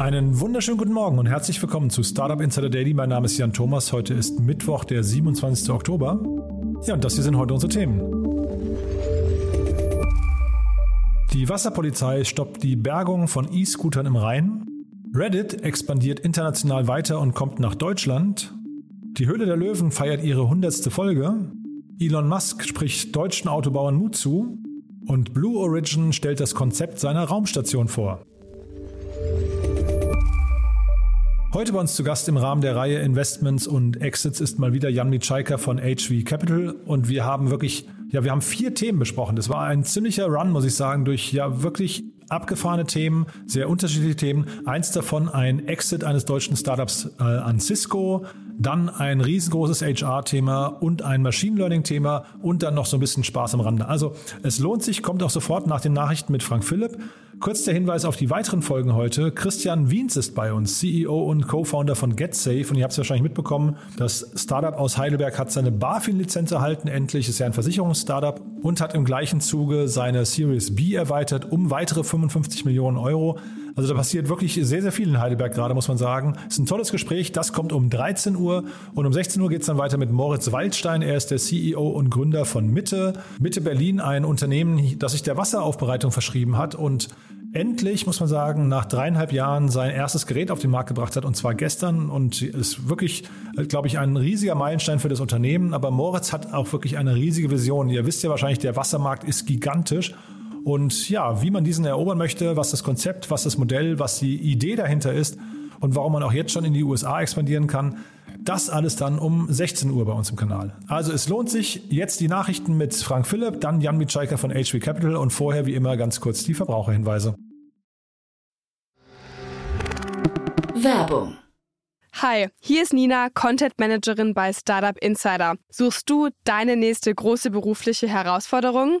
Einen wunderschönen guten Morgen und herzlich willkommen zu Startup Insider Daily. Mein Name ist Jan Thomas. Heute ist Mittwoch, der 27. Oktober. Ja, und das hier sind heute unsere Themen. Die Wasserpolizei stoppt die Bergung von E-Scootern im Rhein. Reddit expandiert international weiter und kommt nach Deutschland. Die Höhle der Löwen feiert ihre hundertste Folge. Elon Musk spricht deutschen Autobauern Mut zu. Und Blue Origin stellt das Konzept seiner Raumstation vor. Heute bei uns zu Gast im Rahmen der Reihe Investments und Exits ist mal wieder Jan Mitschaika von HV Capital und wir haben wirklich, ja, wir haben vier Themen besprochen. Das war ein ziemlicher Run, muss ich sagen, durch ja wirklich abgefahrene Themen, sehr unterschiedliche Themen. Eins davon ein Exit eines deutschen Startups äh, an Cisco, dann ein riesengroßes HR-Thema und ein Machine Learning-Thema und dann noch so ein bisschen Spaß am Rande. Also es lohnt sich, kommt auch sofort nach den Nachrichten mit Frank Philipp. Kurz der Hinweis auf die weiteren Folgen heute. Christian Wiens ist bei uns, CEO und Co-Founder von GetSafe. Und ihr habt es wahrscheinlich mitbekommen, das Startup aus Heidelberg hat seine BaFin-Lizenz erhalten, endlich. Ist ja ein Versicherungsstartup und hat im gleichen Zuge seine Series B erweitert um weitere 55 Millionen Euro. Also da passiert wirklich sehr, sehr viel in Heidelberg gerade, muss man sagen. Es ist ein tolles Gespräch. Das kommt um 13 Uhr und um 16 Uhr geht es dann weiter mit Moritz Waldstein. Er ist der CEO und Gründer von Mitte. Mitte Berlin, ein Unternehmen, das sich der Wasseraufbereitung verschrieben hat und endlich, muss man sagen, nach dreieinhalb Jahren sein erstes Gerät auf den Markt gebracht hat und zwar gestern und ist wirklich, glaube ich, ein riesiger Meilenstein für das Unternehmen. Aber Moritz hat auch wirklich eine riesige Vision. Ihr wisst ja wahrscheinlich, der Wassermarkt ist gigantisch und ja, wie man diesen erobern möchte, was das Konzept, was das Modell, was die Idee dahinter ist und warum man auch jetzt schon in die USA expandieren kann, das alles dann um 16 Uhr bei uns im Kanal. Also es lohnt sich jetzt die Nachrichten mit Frank Philipp, dann Jan Mitschaiker von HV Capital und vorher wie immer ganz kurz die Verbraucherhinweise. Werbung. Hi, hier ist Nina, Content Managerin bei Startup Insider. Suchst du deine nächste große berufliche Herausforderung?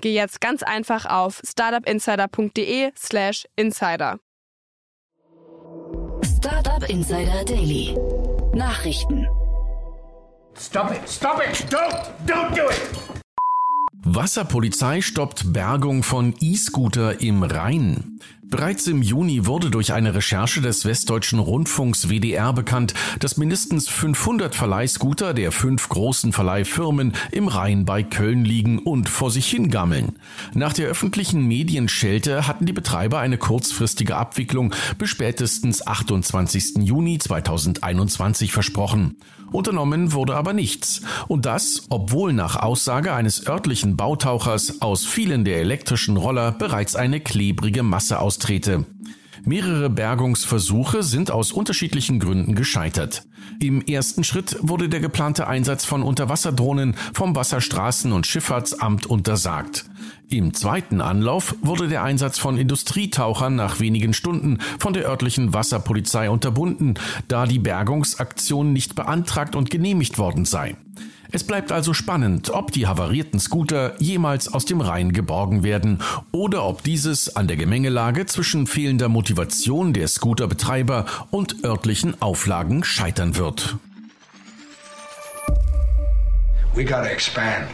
geh jetzt ganz einfach auf startupinsider.de/slash insider. Startup Insider Daily. Nachrichten. Stop it! Stop it! Don't! Don't do it! Wasserpolizei stoppt Bergung von E-Scooter im Rhein. Bereits im Juni wurde durch eine Recherche des Westdeutschen Rundfunks WDR bekannt, dass mindestens 500 Verleihscooter der fünf großen Verleihfirmen im Rhein bei Köln liegen und vor sich hingammeln. Nach der öffentlichen Medienschelte hatten die Betreiber eine kurzfristige Abwicklung bis spätestens 28. Juni 2021 versprochen. Unternommen wurde aber nichts. Und das, obwohl nach Aussage eines örtlichen Bautauchers aus vielen der elektrischen Roller bereits eine klebrige Masse austrete. Mehrere Bergungsversuche sind aus unterschiedlichen Gründen gescheitert. Im ersten Schritt wurde der geplante Einsatz von Unterwasserdrohnen vom Wasserstraßen- und Schifffahrtsamt untersagt. Im zweiten Anlauf wurde der Einsatz von Industrietauchern nach wenigen Stunden von der örtlichen Wasserpolizei unterbunden, da die Bergungsaktion nicht beantragt und genehmigt worden sei. Es bleibt also spannend, ob die havarierten Scooter jemals aus dem Rhein geborgen werden oder ob dieses an der Gemengelage zwischen fehlender Motivation der Scooterbetreiber und örtlichen Auflagen scheitern wird. We gotta expand.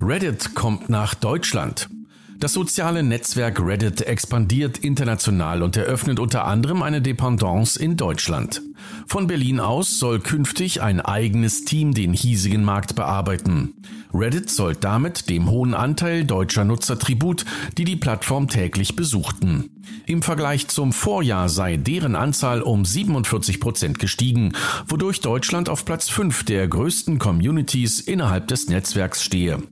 Reddit kommt nach Deutschland. Das soziale Netzwerk Reddit expandiert international und eröffnet unter anderem eine Dependance in Deutschland. Von Berlin aus soll künftig ein eigenes Team den hiesigen Markt bearbeiten. Reddit soll damit dem hohen Anteil deutscher Nutzer Tribut, die die Plattform täglich besuchten. Im Vergleich zum Vorjahr sei deren Anzahl um 47 Prozent gestiegen, wodurch Deutschland auf Platz 5 der größten Communities innerhalb des Netzwerks stehe.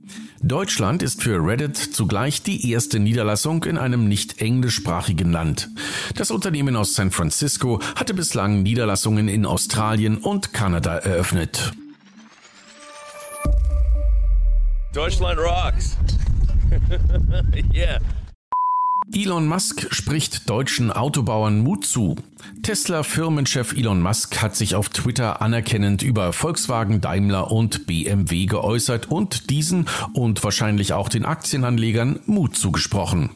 Deutschland ist für Reddit zugleich die erste Niederlassung in einem nicht englischsprachigen Land. Das Unternehmen aus San Francisco hatte bislang Niederlassungen in Australien und Kanada eröffnet. Deutschland rocks. yeah. Elon Musk spricht deutschen Autobauern Mut zu. Tesla-Firmenchef Elon Musk hat sich auf Twitter anerkennend über Volkswagen, Daimler und BMW geäußert und diesen und wahrscheinlich auch den Aktienanlegern Mut zugesprochen.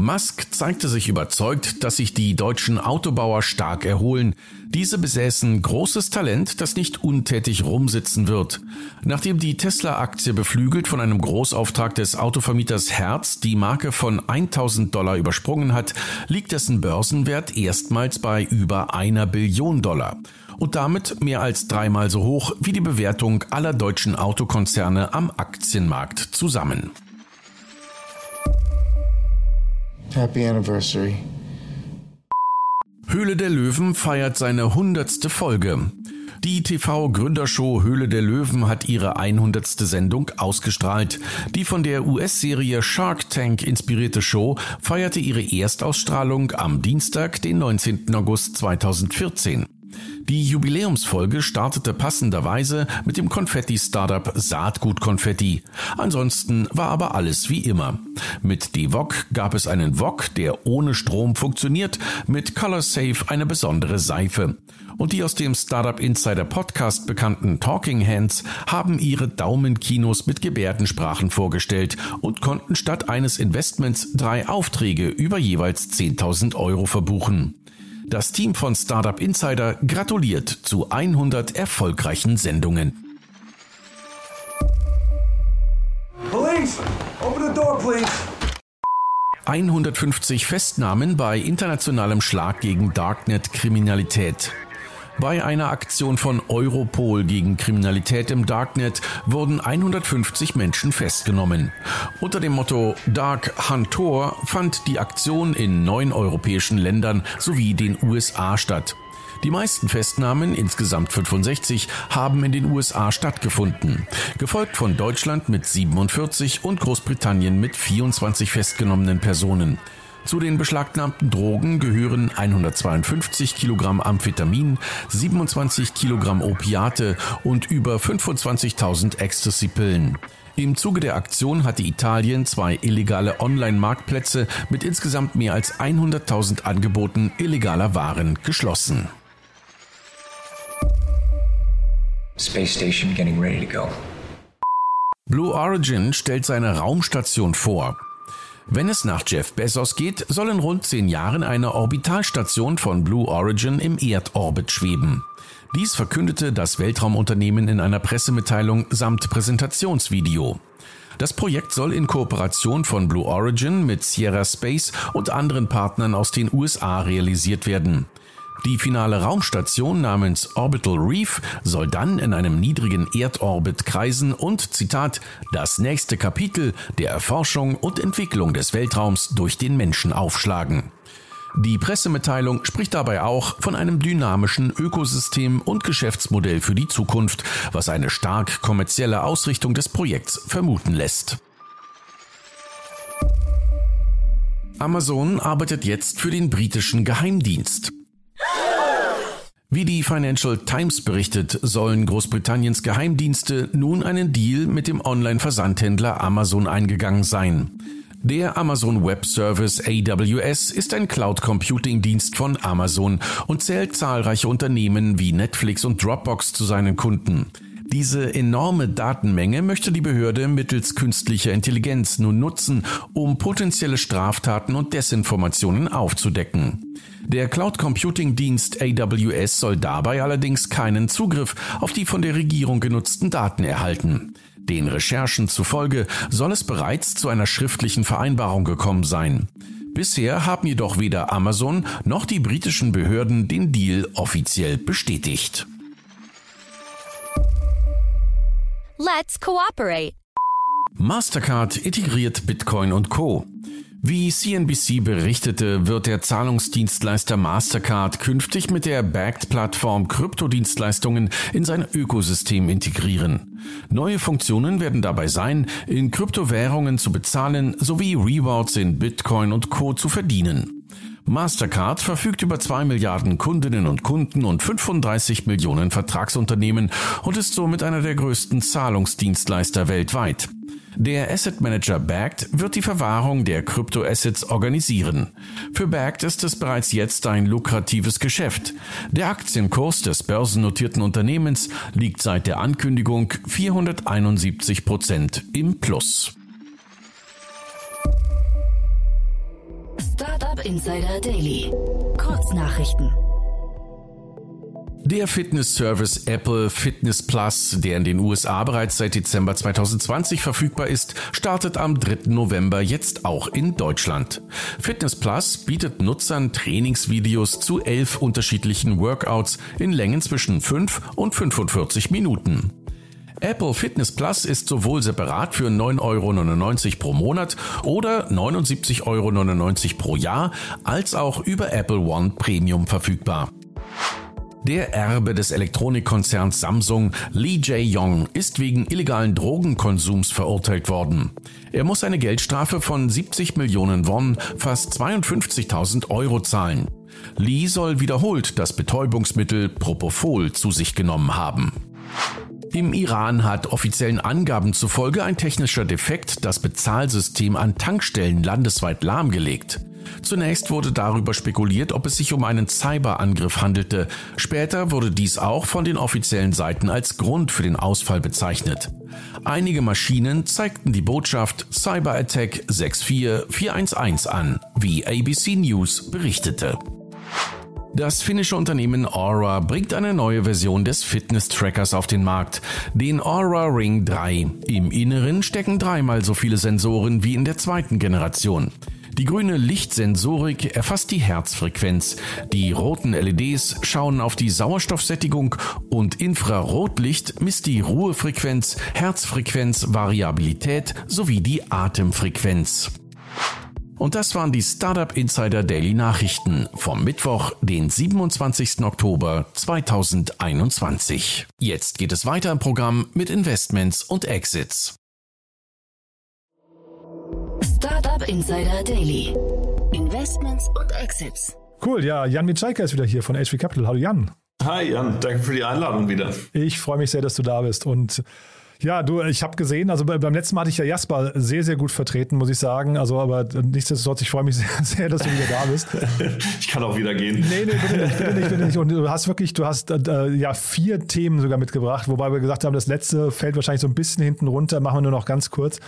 Musk zeigte sich überzeugt, dass sich die deutschen Autobauer stark erholen. Diese besäßen großes Talent, das nicht untätig rumsitzen wird. Nachdem die Tesla-Aktie beflügelt von einem Großauftrag des Autovermieters Herz die Marke von 1000 Dollar übersprungen hat, liegt dessen Börsenwert erstmals bei über einer Billion Dollar und damit mehr als dreimal so hoch wie die Bewertung aller deutschen Autokonzerne am Aktienmarkt zusammen. Happy Anniversary. Höhle der Löwen feiert seine hundertste Folge. Die TV-Gründershow Höhle der Löwen hat ihre 100. Sendung ausgestrahlt. Die von der US-Serie Shark Tank inspirierte Show feierte ihre Erstausstrahlung am Dienstag, den 19. August 2014. Die Jubiläumsfolge startete passenderweise mit dem Konfetti-Startup Saatgut Konfetti. Ansonsten war aber alles wie immer. Mit DeVoc gab es einen Wok, der ohne Strom funktioniert, mit ColorSafe eine besondere Seife. Und die aus dem Startup Insider Podcast bekannten Talking Hands haben ihre Daumenkinos mit Gebärdensprachen vorgestellt und konnten statt eines Investments drei Aufträge über jeweils 10.000 Euro verbuchen. Das Team von Startup Insider gratuliert zu 100 erfolgreichen Sendungen. Police, open the door, please. 150 Festnahmen bei internationalem Schlag gegen Darknet-Kriminalität. Bei einer Aktion von Europol gegen Kriminalität im Darknet wurden 150 Menschen festgenommen. Unter dem Motto Dark Huntor fand die Aktion in neun europäischen Ländern sowie den USA statt. Die meisten Festnahmen, insgesamt 65, haben in den USA stattgefunden, gefolgt von Deutschland mit 47 und Großbritannien mit 24 festgenommenen Personen. Zu den beschlagnahmten Drogen gehören 152 Kilogramm Amphetamin, 27 Kilogramm Opiate und über 25.000 Ecstasy-Pillen. Im Zuge der Aktion hatte Italien zwei illegale Online-Marktplätze mit insgesamt mehr als 100.000 Angeboten illegaler Waren geschlossen. Space station getting ready to go. Blue Origin stellt seine Raumstation vor. Wenn es nach Jeff Bezos geht, soll in rund zehn Jahren eine Orbitalstation von Blue Origin im Erdorbit schweben. Dies verkündete das Weltraumunternehmen in einer Pressemitteilung samt Präsentationsvideo. Das Projekt soll in Kooperation von Blue Origin mit Sierra Space und anderen Partnern aus den USA realisiert werden. Die finale Raumstation namens Orbital Reef soll dann in einem niedrigen Erdorbit kreisen und, Zitat, das nächste Kapitel der Erforschung und Entwicklung des Weltraums durch den Menschen aufschlagen. Die Pressemitteilung spricht dabei auch von einem dynamischen Ökosystem und Geschäftsmodell für die Zukunft, was eine stark kommerzielle Ausrichtung des Projekts vermuten lässt. Amazon arbeitet jetzt für den britischen Geheimdienst. Wie die Financial Times berichtet, sollen Großbritanniens Geheimdienste nun einen Deal mit dem Online-Versandhändler Amazon eingegangen sein. Der Amazon Web Service AWS ist ein Cloud Computing Dienst von Amazon und zählt zahlreiche Unternehmen wie Netflix und Dropbox zu seinen Kunden. Diese enorme Datenmenge möchte die Behörde mittels künstlicher Intelligenz nun nutzen, um potenzielle Straftaten und Desinformationen aufzudecken. Der Cloud Computing Dienst AWS soll dabei allerdings keinen Zugriff auf die von der Regierung genutzten Daten erhalten. Den Recherchen zufolge soll es bereits zu einer schriftlichen Vereinbarung gekommen sein. Bisher haben jedoch weder Amazon noch die britischen Behörden den Deal offiziell bestätigt. Let's cooperate. Mastercard integriert Bitcoin und Co. Wie CNBC berichtete, wird der Zahlungsdienstleister Mastercard künftig mit der Backed-Plattform Kryptodienstleistungen in sein Ökosystem integrieren. Neue Funktionen werden dabei sein, in Kryptowährungen zu bezahlen sowie Rewards in Bitcoin und Co. zu verdienen. Mastercard verfügt über 2 Milliarden Kundinnen und Kunden und 35 Millionen Vertragsunternehmen und ist somit einer der größten Zahlungsdienstleister weltweit. Der Asset Manager Backed wird die Verwahrung der Kryptoassets organisieren. Für Backed ist es bereits jetzt ein lukratives Geschäft. Der Aktienkurs des börsennotierten Unternehmens liegt seit der Ankündigung 471 Prozent im Plus. Startup Insider Daily. Kurznachrichten. Der Fitness-Service Apple Fitness Plus, der in den USA bereits seit Dezember 2020 verfügbar ist, startet am 3. November jetzt auch in Deutschland. Fitness Plus bietet Nutzern Trainingsvideos zu elf unterschiedlichen Workouts in Längen zwischen 5 und 45 Minuten. Apple Fitness Plus ist sowohl separat für 9,99 Euro pro Monat oder 79,99 Euro pro Jahr als auch über Apple One Premium verfügbar. Der Erbe des Elektronikkonzerns Samsung, Lee Jae-yong, ist wegen illegalen Drogenkonsums verurteilt worden. Er muss eine Geldstrafe von 70 Millionen Won, fast 52.000 Euro zahlen. Lee soll wiederholt das Betäubungsmittel Propofol zu sich genommen haben. Im Iran hat offiziellen Angaben zufolge ein technischer Defekt das Bezahlsystem an Tankstellen landesweit lahmgelegt. Zunächst wurde darüber spekuliert, ob es sich um einen Cyberangriff handelte. Später wurde dies auch von den offiziellen Seiten als Grund für den Ausfall bezeichnet. Einige Maschinen zeigten die Botschaft Cyber Attack 64411 an, wie ABC News berichtete. Das finnische Unternehmen Aura bringt eine neue Version des Fitness-Trackers auf den Markt, den Aura Ring 3. Im Inneren stecken dreimal so viele Sensoren wie in der zweiten Generation. Die grüne Lichtsensorik erfasst die Herzfrequenz. Die roten LEDs schauen auf die Sauerstoffsättigung und Infrarotlicht misst die Ruhefrequenz, Herzfrequenz, Variabilität sowie die Atemfrequenz. Und das waren die Startup Insider Daily Nachrichten vom Mittwoch, den 27. Oktober 2021. Jetzt geht es weiter im Programm mit Investments und Exits. Startup Insider Daily. Investments und Exits. Cool, ja, Jan Mitschaiker ist wieder hier von HV Capital. Hallo Jan. Hi Jan, danke für die Einladung wieder. Ich freue mich sehr, dass du da bist und ja, du, ich habe gesehen, also beim letzten Mal hatte ich ja Jasper sehr, sehr gut vertreten, muss ich sagen. Also, aber nichtsdestotrotz, ich freue mich sehr, sehr, dass du wieder da bist. ich kann auch wieder gehen. Nee, nee, bitte nicht, bitte nicht, bitte nicht. Und du hast wirklich, du hast äh, ja vier Themen sogar mitgebracht, wobei wir gesagt haben, das letzte fällt wahrscheinlich so ein bisschen hinten runter, machen wir nur noch ganz kurz.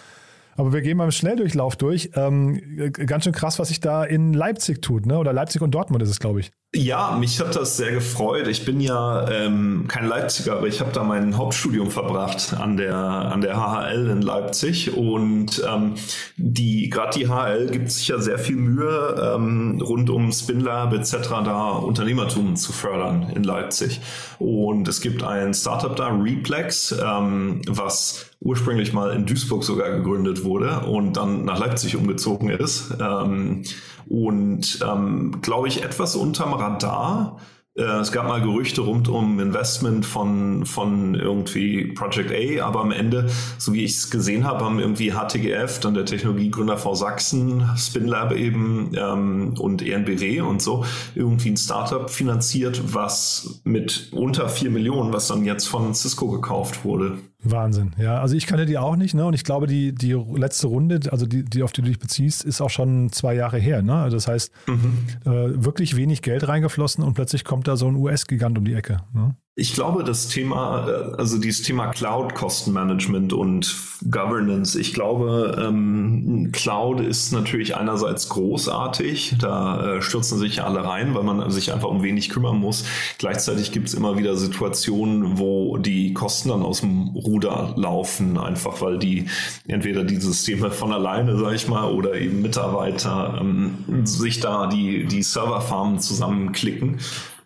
Aber wir gehen mal im Schnelldurchlauf durch. Ähm, ganz schön krass, was sich da in Leipzig tut, ne? Oder Leipzig und Dortmund ist es, glaube ich. Ja, mich hat das sehr gefreut. Ich bin ja ähm, kein Leipziger, aber ich habe da mein Hauptstudium verbracht an der an der HHL in Leipzig und ähm, die gerade die HHL gibt sich ja sehr viel Mühe ähm, rund um Spinlab etc. da Unternehmertum zu fördern in Leipzig und es gibt ein Startup da Replex, ähm, was ursprünglich mal in Duisburg sogar gegründet wurde und dann nach Leipzig umgezogen ist. Ähm, und ähm, glaube ich etwas unterm Radar. Äh, es gab mal Gerüchte rund um Investment von, von irgendwie Project A, aber am Ende, so wie ich es gesehen habe, haben irgendwie HTGF, dann der Technologiegründer V Sachsen, Spinlab eben ähm, und ENBW und so irgendwie ein Startup finanziert, was mit unter vier Millionen, was dann jetzt von Cisco gekauft wurde. Wahnsinn, ja. Also ich kannte die auch nicht, ne? Und ich glaube, die, die letzte Runde, also die, die, auf die du dich beziehst, ist auch schon zwei Jahre her, ne? Also das heißt, mhm. äh, wirklich wenig Geld reingeflossen und plötzlich kommt da so ein US-Gigant um die Ecke. Ne? Ich glaube, das Thema, äh, also dieses Thema Cloud-Kostenmanagement und Governance, ich glaube, ähm, Cloud ist natürlich einerseits großartig, da äh, stürzen sich alle rein, weil man sich einfach um wenig kümmern muss. Gleichzeitig gibt es immer wieder Situationen, wo die Kosten dann aus dem Ruder laufen, einfach weil die entweder die Systeme von alleine, sage ich mal, oder eben Mitarbeiter ähm, sich da die, die Serverfarmen zusammenklicken.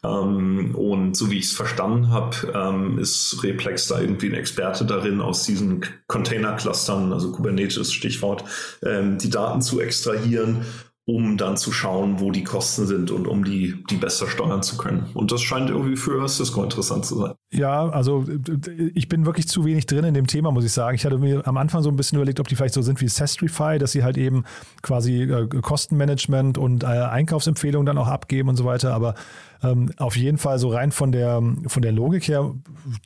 Ähm, und so wie ich es verstanden habe, ähm, ist Replex da irgendwie ein Experte darin, aus diesen Container-Clustern, also Kubernetes Stichwort, ähm, die Daten zu extrahieren um dann zu schauen, wo die Kosten sind und um die, die besser steuern zu können. Und das scheint irgendwie für Cisco interessant zu sein. Ja, also ich bin wirklich zu wenig drin in dem Thema, muss ich sagen. Ich hatte mir am Anfang so ein bisschen überlegt, ob die vielleicht so sind wie Sestrify, dass sie halt eben quasi äh, Kostenmanagement und äh, Einkaufsempfehlungen dann auch abgeben und so weiter. Aber ähm, auf jeden Fall so rein von der, von der Logik her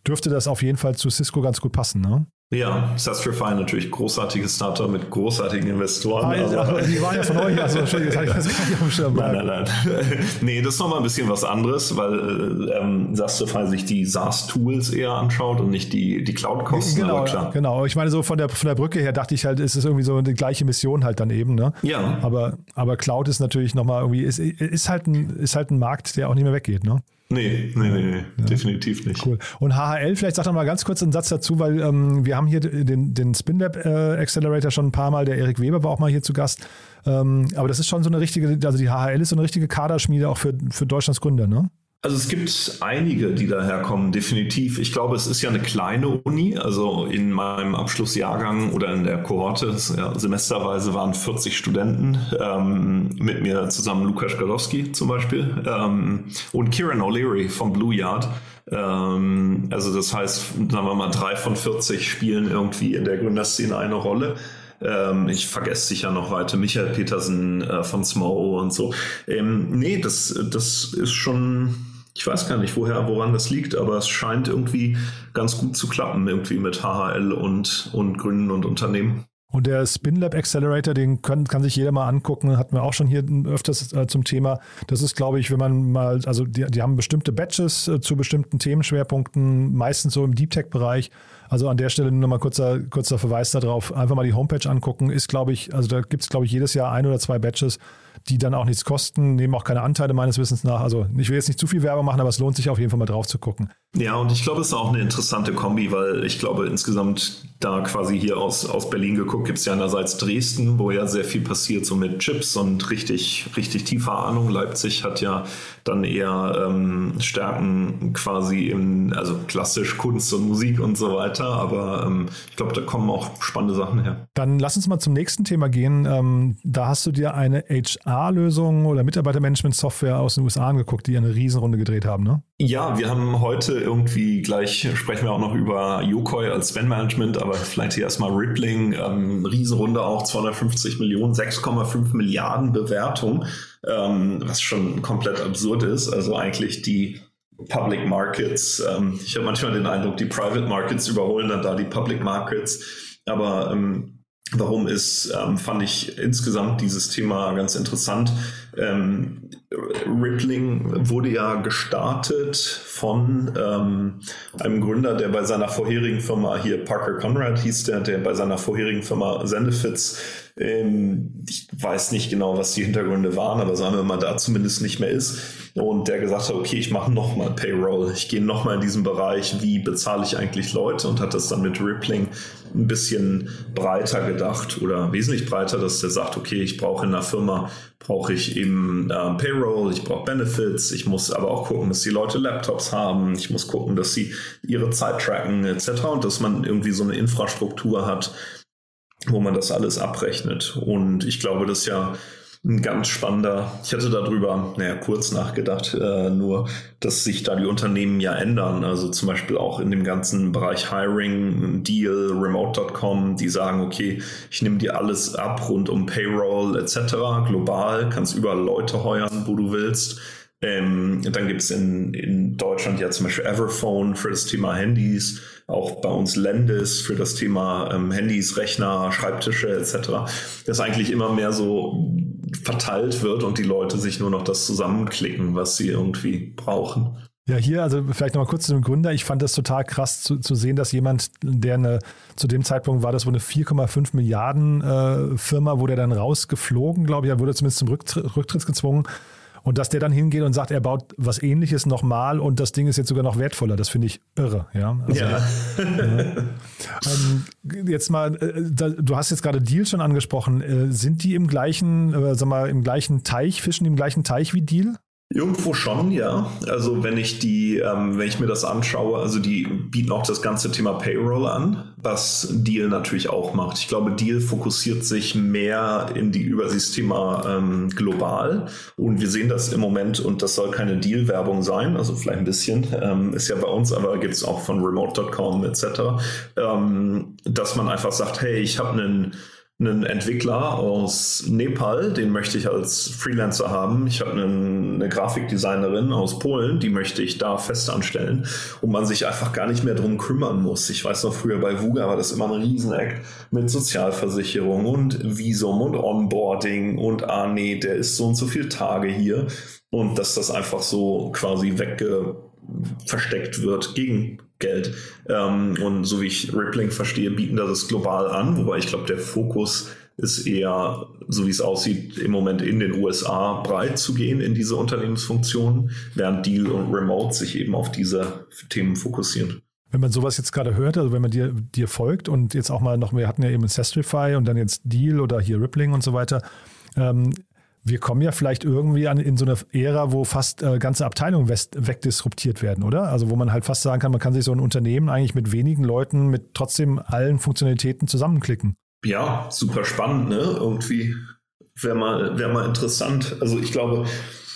dürfte das auf jeden Fall zu Cisco ganz gut passen. Ne? Ja, Sastrify natürlich großartiges Startup mit großartigen Investoren. Ah, aber die waren ja von euch, also Entschuldigung, das habe ich gar nicht auf dem Schirm. Nein, nein, nein. nee, das ist nochmal ein bisschen was anderes, weil ähm, Sastrify sich die SaaS-Tools eher anschaut und nicht die, die Cloud-Kosten. Genau, klar. genau. Ich meine, so von der, von der Brücke her dachte ich halt, ist es irgendwie so die gleiche Mission halt dann eben. Ne? Ja. Aber, aber Cloud ist natürlich nochmal irgendwie, ist, ist, halt ein, ist halt ein Markt, der auch nicht mehr weggeht. Ne? Nee, nee, nee, nee ja. definitiv nicht. Cool. Und HHL, vielleicht sag doch mal ganz kurz einen Satz dazu, weil ähm, wir haben hier den, den SpinLab äh, Accelerator schon ein paar Mal, der Erik Weber war auch mal hier zu Gast. Ähm, aber das ist schon so eine richtige, also die HHL ist so eine richtige Kaderschmiede auch für, für Deutschlands Gründer, ne? Also es gibt einige, die daherkommen, definitiv. Ich glaube, es ist ja eine kleine Uni. Also in meinem Abschlussjahrgang oder in der Kohorte, ja, semesterweise waren 40 Studenten. Ähm, mit mir zusammen Lukas Galowski zum Beispiel ähm, und Kieran O'Leary vom Blue Yard. Ähm, also das heißt, sagen wir mal, drei von 40 spielen irgendwie in der Gründerszene eine Rolle ähm, ich vergesse sicher noch weiter, Michael Petersen äh, von Smo und so. Ähm, nee, das, das ist schon, ich weiß gar nicht, woher, woran das liegt, aber es scheint irgendwie ganz gut zu klappen, irgendwie mit HHL und, und Gründen und Unternehmen. Und der SpinLab Accelerator, den kann, kann sich jeder mal angucken, hatten wir auch schon hier öfters äh, zum Thema. Das ist, glaube ich, wenn man mal, also die, die haben bestimmte Batches äh, zu bestimmten Themenschwerpunkten, meistens so im Deep Tech-Bereich. Also an der Stelle nur mal kurzer, kurzer Verweis darauf. Einfach mal die Homepage angucken. Ist, glaube ich, also da gibt es, glaube ich, jedes Jahr ein oder zwei Batches die dann auch nichts kosten, nehmen auch keine Anteile meines Wissens nach. Also ich will jetzt nicht zu viel Werbung machen, aber es lohnt sich auf jeden Fall mal drauf zu gucken. Ja, und ich glaube, es ist auch eine interessante Kombi, weil ich glaube, insgesamt da quasi hier aus, aus Berlin geguckt, gibt es ja einerseits Dresden, wo ja sehr viel passiert, so mit Chips und richtig, richtig tiefer Ahnung. Leipzig hat ja dann eher ähm, Stärken quasi in, also klassisch Kunst und Musik und so weiter. Aber ähm, ich glaube, da kommen auch spannende Sachen her. Dann lass uns mal zum nächsten Thema gehen. Ähm, da hast du dir eine HR-Lösung oder Mitarbeitermanagement-Software aus den USA angeguckt, die eine Riesenrunde gedreht haben, ne? Ja, wir haben heute irgendwie gleich, sprechen wir auch noch über Yokoi als Spend-Management, aber vielleicht hier erstmal Rippling, ähm, Riesenrunde auch, 250 Millionen, 6,5 Milliarden Bewertung ähm, was schon komplett absurd ist. Also eigentlich die Public Markets, ähm, ich habe manchmal den Eindruck, die Private Markets überholen dann da die Public Markets. Aber ähm, warum ist, ähm, fand ich insgesamt dieses Thema ganz interessant. Ähm, Rippling wurde ja gestartet von ähm, einem Gründer, der bei seiner vorherigen Firma hier Parker Conrad hieß der, der bei seiner vorherigen Firma Sendefits ähm, ich weiß nicht genau, was die Hintergründe waren, aber sagen wir mal, da zumindest nicht mehr ist. Und der gesagt hat, okay, ich mache nochmal Payroll. Ich gehe nochmal in diesen Bereich, wie bezahle ich eigentlich Leute und hat das dann mit Rippling ein bisschen breiter gedacht oder wesentlich breiter, dass der sagt, okay, ich brauche in einer Firma, brauche ich eben äh, Payroll, ich brauche Benefits, ich muss aber auch gucken, dass die Leute Laptops haben, ich muss gucken, dass sie ihre Zeit tracken etc. und dass man irgendwie so eine Infrastruktur hat, wo man das alles abrechnet. Und ich glaube, das ist ja ein ganz spannender, ich hatte darüber, naja, kurz nachgedacht, äh, nur, dass sich da die Unternehmen ja ändern. Also zum Beispiel auch in dem ganzen Bereich Hiring, Deal, Remote.com, die sagen, okay, ich nehme dir alles ab rund um Payroll etc. global, kannst überall Leute heuern, wo du willst. Ähm, dann gibt es in, in Deutschland ja zum Beispiel Everphone für das Thema Handys, auch bei uns Lendis für das Thema ähm, Handys, Rechner, Schreibtische etc. Das eigentlich immer mehr so verteilt wird und die Leute sich nur noch das zusammenklicken, was sie irgendwie brauchen. Ja, hier, also vielleicht nochmal kurz zu dem Gründer. Ich fand das total krass zu, zu sehen, dass jemand, der eine, zu dem Zeitpunkt war das wohl eine 4,5 Milliarden äh, Firma, wurde dann rausgeflogen, glaube ich, er wurde zumindest zum Rücktritt, Rücktritt gezwungen und dass der dann hingeht und sagt, er baut was ähnliches nochmal und das Ding ist jetzt sogar noch wertvoller, das finde ich irre. Ja. Also, ja. äh, ähm, jetzt mal, äh, da, du hast jetzt gerade Deal schon angesprochen. Äh, sind die im gleichen, äh, sag mal, im gleichen Teich, fischen die im gleichen Teich wie Deal? Irgendwo schon, ja. Also wenn ich die, ähm, wenn ich mir das anschaue, also die bieten auch das ganze Thema Payroll an, was Deal natürlich auch macht. Ich glaube, Deal fokussiert sich mehr in die Übersichtsthema ähm, global und wir sehen das im Moment und das soll keine Deal-Werbung sein, also vielleicht ein bisschen, ähm, ist ja bei uns, aber gibt es auch von remote.com etc., ähm, dass man einfach sagt, hey, ich habe einen einen Entwickler aus Nepal, den möchte ich als Freelancer haben. Ich habe einen, eine Grafikdesignerin aus Polen, die möchte ich da fest anstellen und man sich einfach gar nicht mehr drum kümmern muss. Ich weiß noch früher bei Vuga war das immer ein Rieseneck mit Sozialversicherung und Visum und Onboarding und ah nee, der ist so und so viele Tage hier und dass das einfach so quasi wegge versteckt wird gegen Geld. Ähm, und so wie ich Rippling verstehe, bieten das global an, wobei ich glaube, der Fokus ist eher, so wie es aussieht, im Moment in den USA breit zu gehen in diese Unternehmensfunktionen, während Deal und Remote sich eben auf diese Themen fokussieren. Wenn man sowas jetzt gerade hört, also wenn man dir, dir folgt und jetzt auch mal noch, wir hatten ja eben Sestrify und dann jetzt Deal oder hier Rippling und so weiter, ähm, wir kommen ja vielleicht irgendwie an, in so eine Ära, wo fast äh, ganze Abteilungen wegdisruptiert werden, oder? Also wo man halt fast sagen kann, man kann sich so ein Unternehmen eigentlich mit wenigen Leuten mit trotzdem allen Funktionalitäten zusammenklicken. Ja, super spannend, ne? Irgendwie wäre mal, wär mal interessant. Also ich glaube,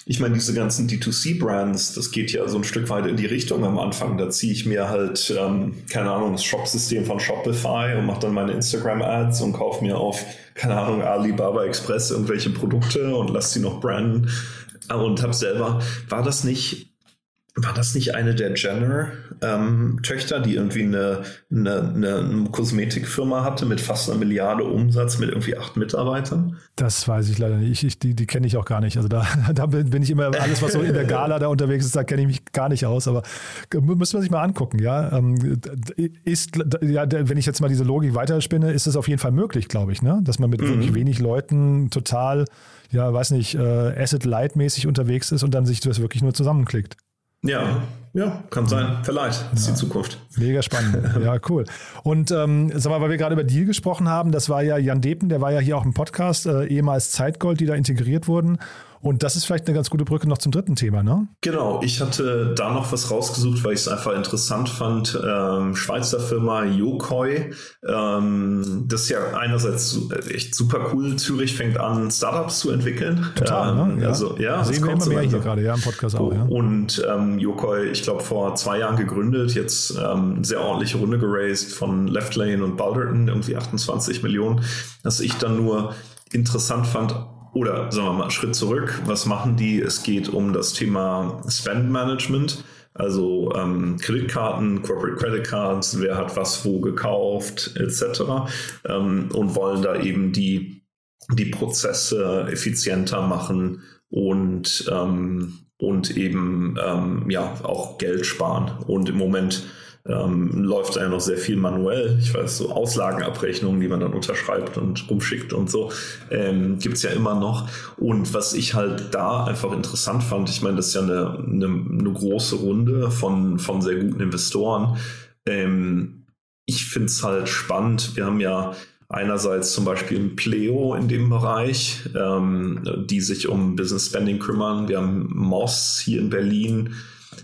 ich meine, diese ganzen D2C-Brands, das geht ja so ein Stück weit in die Richtung am Anfang. Da ziehe ich mir halt, ähm, keine Ahnung, das Shop-System von Shopify und mache dann meine Instagram-Ads und kaufe mir auf, keine Ahnung, Alibaba Express irgendwelche Produkte und lasse sie noch branden und habe selber, war das nicht war das nicht eine der Jenner-Töchter, ähm, die irgendwie eine, eine, eine, Kosmetikfirma hatte mit fast einer Milliarde Umsatz mit irgendwie acht Mitarbeitern? Das weiß ich leider nicht. Ich, ich, die die kenne ich auch gar nicht. Also da, da bin ich immer, alles, was so in der Gala da unterwegs ist, da kenne ich mich gar nicht aus. Aber müssen wir sich mal angucken, ja. Ähm, ist, ja, wenn ich jetzt mal diese Logik weiterspinne, ist es auf jeden Fall möglich, glaube ich, ne? Dass man mit mhm. wirklich wenig Leuten total, ja, weiß nicht, äh, Asset-Light-mäßig unterwegs ist und dann sich das wirklich nur zusammenklickt. Ja, ja, kann sein. Vielleicht. Das ist ja. die Zukunft. Mega spannend. Ja, cool. Und ähm, sag mal, weil wir gerade über Deal gesprochen haben, das war ja Jan Depen, der war ja hier auch im Podcast, äh, ehemals Zeitgold, die da integriert wurden. Und das ist vielleicht eine ganz gute Brücke noch zum dritten Thema, ne? Genau, ich hatte da noch was rausgesucht, weil ich es einfach interessant fand. Ähm, Schweizer Firma Yokoi. Ähm, das ist ja einerseits echt super cool. Zürich fängt an, Startups zu entwickeln. Total, ähm, ne? Ja. Also, ja, sehen wir immer mehr hier gerade, ja, im Podcast auch. Ja. Und ähm, Yokoi, ich glaube, vor zwei Jahren gegründet, jetzt ähm, sehr ordentliche Runde geraced von Leftlane und Balderton, irgendwie 28 Millionen. Dass ich dann nur interessant fand, oder sagen wir mal, Schritt zurück. Was machen die? Es geht um das Thema Spend Management. Also ähm, Kreditkarten, Corporate Credit Cards, wer hat was wo gekauft, etc. Ähm, und wollen da eben die, die Prozesse effizienter machen und, ähm, und eben ähm, ja auch Geld sparen. Und im Moment ähm, läuft ja noch sehr viel manuell. Ich weiß, so Auslagenabrechnungen, die man dann unterschreibt und rumschickt und so, ähm, gibt es ja immer noch. Und was ich halt da einfach interessant fand, ich meine, das ist ja eine, eine, eine große Runde von, von sehr guten Investoren. Ähm, ich finde es halt spannend. Wir haben ja einerseits zum Beispiel ein Pleo in dem Bereich, ähm, die sich um Business Spending kümmern. Wir haben Moss hier in Berlin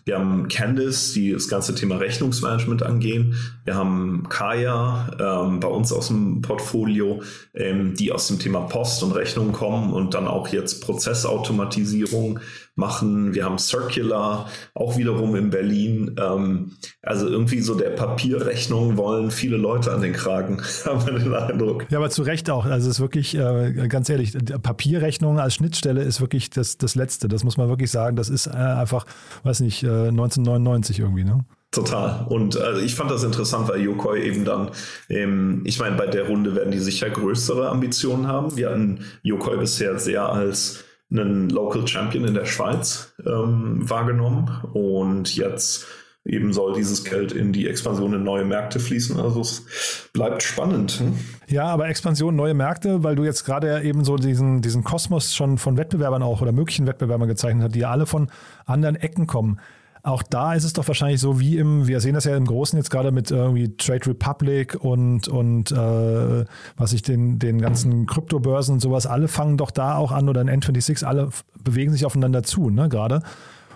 wir haben Candice, die das ganze Thema Rechnungsmanagement angehen. Wir haben Kaya ähm, bei uns aus dem Portfolio, ähm, die aus dem Thema Post und Rechnung kommen und dann auch jetzt Prozessautomatisierung machen. Wir haben Circular, auch wiederum in Berlin. Ähm, also irgendwie so der Papierrechnung wollen viele Leute an den Kragen, haben wir den Eindruck. Ja, aber zu Recht auch. Also es ist wirklich, äh, ganz ehrlich, Papierrechnung als Schnittstelle ist wirklich das, das Letzte. Das muss man wirklich sagen. Das ist äh, einfach, weiß nicht, äh, 1999 irgendwie, ne? Total. Und also ich fand das interessant, weil Yokoi eben dann, ähm, ich meine, bei der Runde werden die sicher größere Ambitionen haben. Wir hatten Yokoi bisher sehr als einen Local Champion in der Schweiz ähm, wahrgenommen und jetzt eben soll dieses Geld in die Expansion in neue Märkte fließen. Also es bleibt spannend. Hm? Ja, aber Expansion, neue Märkte, weil du jetzt gerade eben so diesen, diesen Kosmos schon von Wettbewerbern auch oder möglichen Wettbewerbern gezeichnet hast, die ja alle von anderen Ecken kommen. Auch da ist es doch wahrscheinlich so wie im, wir sehen das ja im Großen jetzt gerade mit irgendwie Trade Republic und, und äh, was ich den, den ganzen Kryptobörsen und sowas, alle fangen doch da auch an oder in N26, alle bewegen sich aufeinander zu, ne, gerade.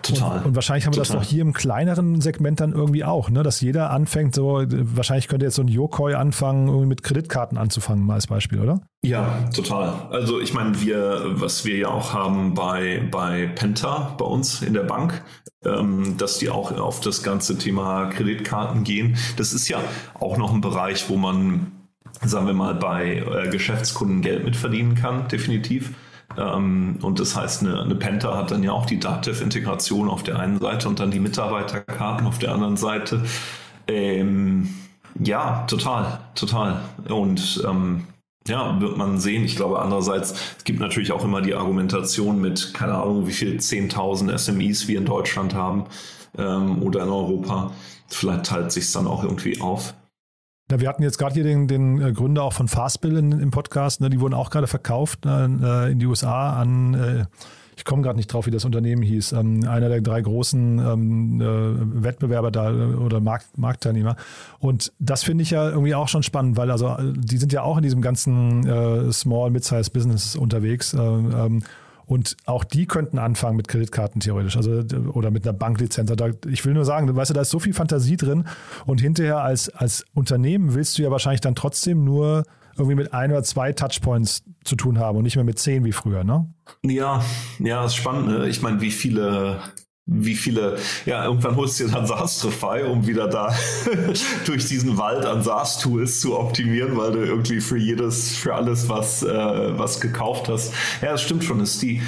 Total. Und, und wahrscheinlich haben wir Total. das doch hier im kleineren Segment dann irgendwie auch, ne? dass jeder anfängt, so, wahrscheinlich könnte jetzt so ein Yokoi anfangen, irgendwie mit Kreditkarten anzufangen, mal als Beispiel, oder? Ja, total. Also ich meine, wir, was wir ja auch haben bei, bei Penta bei uns in der Bank, dass die auch auf das ganze Thema Kreditkarten gehen. Das ist ja auch noch ein Bereich, wo man, sagen wir mal, bei äh, Geschäftskunden Geld mitverdienen kann, definitiv. Ähm, und das heißt, eine, eine Penta hat dann ja auch die Dativ-Integration auf der einen Seite und dann die Mitarbeiterkarten auf der anderen Seite. Ähm, ja, total, total. Und ähm, ja, wird man sehen. Ich glaube, andererseits, es gibt natürlich auch immer die Argumentation mit, keine Ahnung, wie viel 10.000 SMEs wir in Deutschland haben ähm, oder in Europa. Vielleicht teilt sich dann auch irgendwie auf. Ja, wir hatten jetzt gerade hier den, den äh, Gründer auch von Fastbill in, im Podcast. Ne, die wurden auch gerade verkauft äh, in die USA an, äh, ich komme gerade nicht drauf, wie das Unternehmen hieß, ähm, einer der drei großen ähm, äh, Wettbewerber da äh, oder Markt, Marktteilnehmer. Und das finde ich ja irgendwie auch schon spannend, weil also die sind ja auch in diesem ganzen äh, Small, Mid-Size Business unterwegs. Ähm, und auch die könnten anfangen mit Kreditkarten theoretisch, also oder mit einer Banklizenz. Ich will nur sagen, weißt du, da ist so viel Fantasie drin und hinterher als, als Unternehmen willst du ja wahrscheinlich dann trotzdem nur irgendwie mit ein oder zwei Touchpoints zu tun haben und nicht mehr mit zehn wie früher, ne? Ja, ja, ist spannend. Ne? Ich meine, wie viele wie viele, ja, irgendwann holst du dir dann SaaS-Trify, um wieder da durch diesen Wald an SaaS-Tools zu optimieren, weil du irgendwie für jedes, für alles was, äh, was gekauft hast. Ja, das stimmt schon, ist die,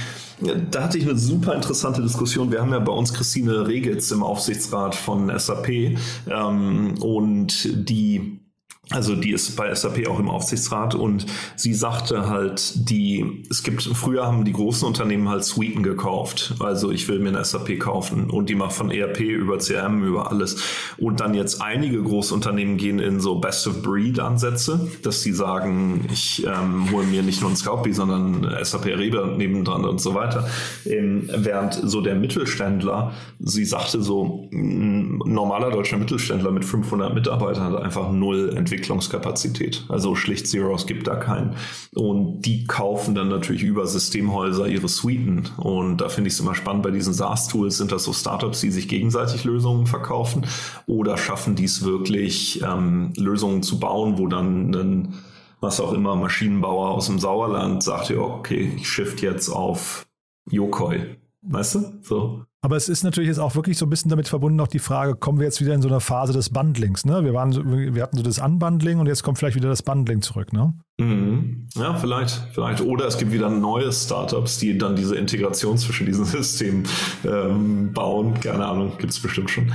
da hatte ich eine super interessante Diskussion. Wir haben ja bei uns Christine Regitz im Aufsichtsrat von SAP ähm, und die also die ist bei SAP auch im Aufsichtsrat und sie sagte halt, die, es gibt, früher haben die großen Unternehmen halt Suiten gekauft. Also ich will mir eine SAP kaufen und die macht von ERP über CRM über alles. Und dann jetzt einige Großunternehmen gehen in so Best of Breed Ansätze, dass sie sagen, ich ähm, hole mir nicht nur ein Scoutbee, sondern SAP Reba nebendran und so weiter. Ähm, während so der Mittelständler, sie sagte so, ein normaler deutscher Mittelständler mit 500 Mitarbeitern hat einfach null Entwicklung Entwicklungskapazität. Also schlicht Zeros gibt da keinen. Und die kaufen dann natürlich über Systemhäuser ihre Suiten. Und da finde ich es immer spannend, bei diesen SaaS-Tools sind das so Startups, die sich gegenseitig Lösungen verkaufen oder schaffen dies wirklich ähm, Lösungen zu bauen, wo dann ein was auch immer Maschinenbauer aus dem Sauerland sagt, ja, okay, ich shift jetzt auf Yokoi. Weißt du? So. Aber es ist natürlich jetzt auch wirklich so ein bisschen damit verbunden, auch die Frage, kommen wir jetzt wieder in so eine Phase des Bundlings? Ne? Wir, waren so, wir hatten so das Unbundling und jetzt kommt vielleicht wieder das Bundling zurück, ne? Mhm. Ja, vielleicht, vielleicht. Oder es gibt wieder neue Startups, die dann diese Integration zwischen diesen Systemen ähm, bauen. Keine Ahnung, gibt es bestimmt schon.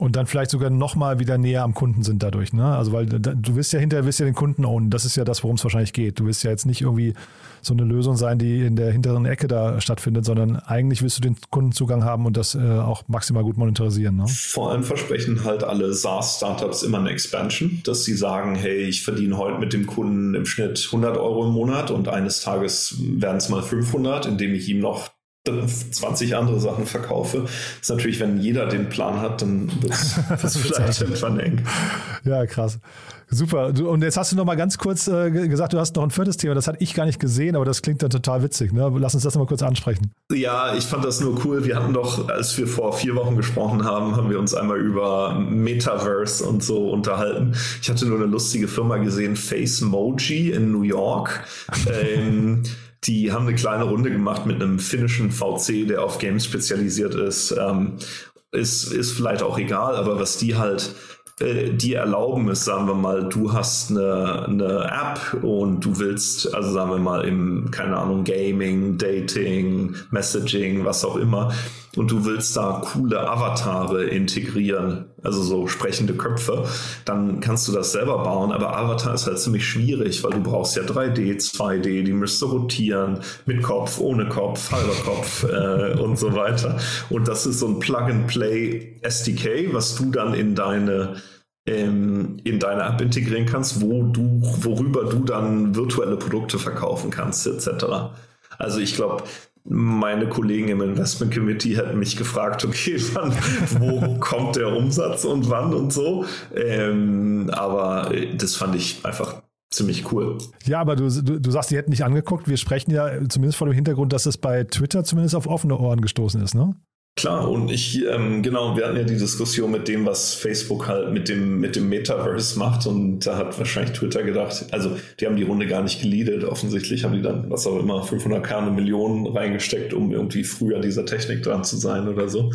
Und dann vielleicht sogar nochmal wieder näher am Kunden sind dadurch, ne? Also weil du wirst ja hinterher willst ja den Kunden ownen. Das ist ja das, worum es wahrscheinlich geht. Du willst ja jetzt nicht irgendwie so eine Lösung sein, die in der hinteren Ecke da stattfindet, sondern eigentlich willst du den Kundenzugang haben und das äh, auch maximal gut monetarisieren. Ne? Vor allem versprechen halt alle SaaS-Startups immer eine Expansion, dass sie sagen, hey, ich verdiene heute mit dem Kunden im Schnitt 100 Euro im Monat und eines Tages werden es mal 500, indem ich ihm noch 20 andere Sachen verkaufe. Das ist natürlich, wenn jeder den Plan hat, dann wird es vielleicht irgendwann eng. Ja, krass. Super. Und jetzt hast du noch mal ganz kurz äh, gesagt, du hast noch ein viertes Thema. Das hatte ich gar nicht gesehen, aber das klingt dann total witzig. Ne? Lass uns das noch mal kurz ansprechen. Ja, ich fand das nur cool. Wir hatten doch, als wir vor vier Wochen gesprochen haben, haben wir uns einmal über Metaverse und so unterhalten. Ich hatte nur eine lustige Firma gesehen, Facemoji in New York. ähm, die haben eine kleine Runde gemacht mit einem finnischen VC, der auf Games spezialisiert ist. Ähm, ist, ist vielleicht auch egal, aber was die halt äh, die erlauben es, sagen wir mal, du hast eine, eine App und du willst, also sagen wir mal, im, keine Ahnung, Gaming, Dating, Messaging, was auch immer, und du willst da coole Avatare integrieren, also so sprechende Köpfe, dann kannst du das selber bauen. Aber Avatar ist halt ziemlich schwierig, weil du brauchst ja 3D, 2D, die müsste rotieren, mit Kopf, ohne Kopf, halber Kopf äh, und so weiter. Und das ist so ein Plug-and-Play SDK, was du dann in deine ähm, in deine App integrieren kannst, wo du, worüber du dann virtuelle Produkte verkaufen kannst, etc. Also ich glaube, meine Kollegen im Investment Committee hätten mich gefragt, okay, wann, wo kommt der Umsatz und wann und so. Ähm, aber das fand ich einfach ziemlich cool. Ja, aber du, du, du sagst, die hätten nicht angeguckt. Wir sprechen ja zumindest vor dem Hintergrund, dass es bei Twitter zumindest auf offene Ohren gestoßen ist, ne? Klar, und ich, ähm, genau, wir hatten ja die Diskussion mit dem, was Facebook halt mit dem, mit dem Metaverse macht und da hat wahrscheinlich Twitter gedacht, also die haben die Runde gar nicht geleadet, offensichtlich haben die dann, was auch immer, 500k eine Million reingesteckt, um irgendwie früher dieser Technik dran zu sein oder so.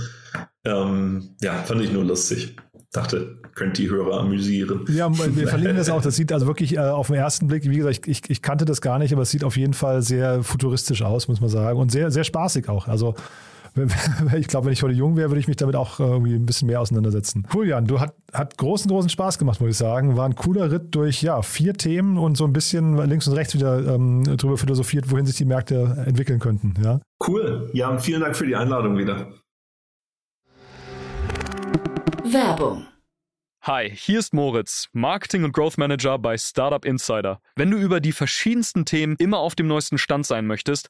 Ähm, ja, fand ich nur lustig. Dachte, könnt die Hörer amüsieren. Ja, wir verlinken das auch. Das sieht also wirklich äh, auf den ersten Blick, wie gesagt, ich, ich kannte das gar nicht, aber es sieht auf jeden Fall sehr futuristisch aus, muss man sagen. Und sehr, sehr spaßig auch. Also ich glaube, wenn ich heute jung wäre, würde ich mich damit auch irgendwie ein bisschen mehr auseinandersetzen. Julian, du hat, hat großen, großen Spaß gemacht, muss ich sagen. War ein cooler Ritt durch ja, vier Themen und so ein bisschen links und rechts wieder ähm, drüber philosophiert, wohin sich die Märkte entwickeln könnten. Ja? Cool. Ja, und vielen Dank für die Einladung wieder. Werbung Hi, hier ist Moritz, Marketing und Growth Manager bei Startup Insider. Wenn du über die verschiedensten Themen immer auf dem neuesten Stand sein möchtest,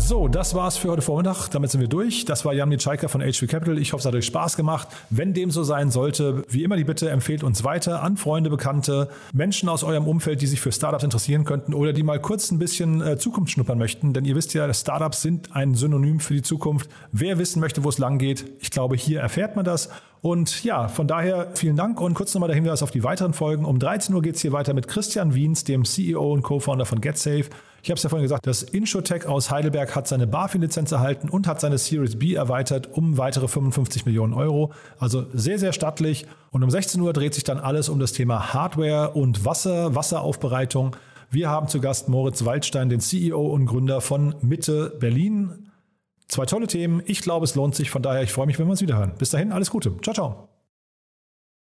So, das war's für heute Vormittag. Damit sind wir durch. Das war Jan Mitschaiker von HV Capital. Ich hoffe, es hat euch Spaß gemacht. Wenn dem so sein sollte, wie immer die Bitte, empfehlt uns weiter an Freunde, Bekannte, Menschen aus eurem Umfeld, die sich für Startups interessieren könnten oder die mal kurz ein bisschen äh, Zukunft schnuppern möchten. Denn ihr wisst ja, Startups sind ein Synonym für die Zukunft. Wer wissen möchte, wo es lang geht, ich glaube, hier erfährt man das. Und ja, von daher vielen Dank und kurz nochmal der Hinweis auf die weiteren Folgen. Um 13 Uhr geht es hier weiter mit Christian Wiens, dem CEO und Co-Founder von GetSafe. Ich habe es ja vorhin gesagt, das Inshotech aus Heidelberg hat seine BaFin-Lizenz erhalten und hat seine Series B erweitert um weitere 55 Millionen Euro. Also sehr, sehr stattlich. Und um 16 Uhr dreht sich dann alles um das Thema Hardware und Wasser, Wasseraufbereitung. Wir haben zu Gast Moritz Waldstein, den CEO und Gründer von Mitte Berlin. Zwei tolle Themen. Ich glaube, es lohnt sich. Von daher, ich freue mich, wenn wir uns wiederhören. Bis dahin, alles Gute. Ciao, ciao.